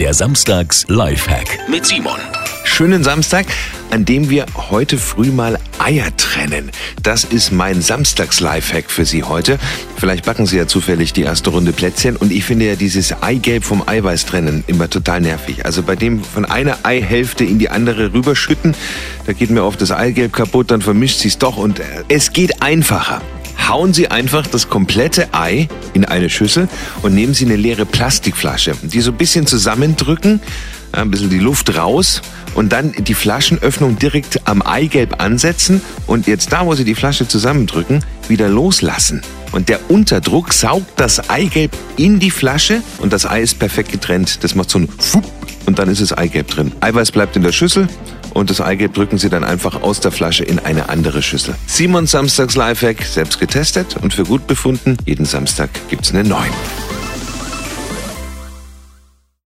Der Samstags Lifehack mit Simon. Schönen Samstag, an dem wir heute früh mal Eier trennen. Das ist mein Samstags-Lifehack für Sie heute. Vielleicht backen Sie ja zufällig die erste Runde Plätzchen und ich finde ja dieses Eigelb vom Eiweiß trennen immer total nervig. Also bei dem von einer Eihälfte in die andere rüberschütten, da geht mir oft das Eigelb kaputt, dann vermischt sich's doch und äh, es geht einfacher hauen Sie einfach das komplette Ei in eine Schüssel und nehmen Sie eine leere Plastikflasche, die so ein bisschen zusammendrücken, ein bisschen die Luft raus und dann die Flaschenöffnung direkt am Eigelb ansetzen und jetzt da, wo Sie die Flasche zusammendrücken, wieder loslassen. Und der Unterdruck saugt das Eigelb in die Flasche und das Ei ist perfekt getrennt. Das macht so ein Fupp und dann ist das Eigelb drin. Eiweiß bleibt in der Schüssel und das Eigelb drücken Sie dann einfach aus der Flasche in eine andere Schüssel. Simon Samstags Lifehack, selbst getestet und für gut befunden. Jeden Samstag gibt's einen neuen.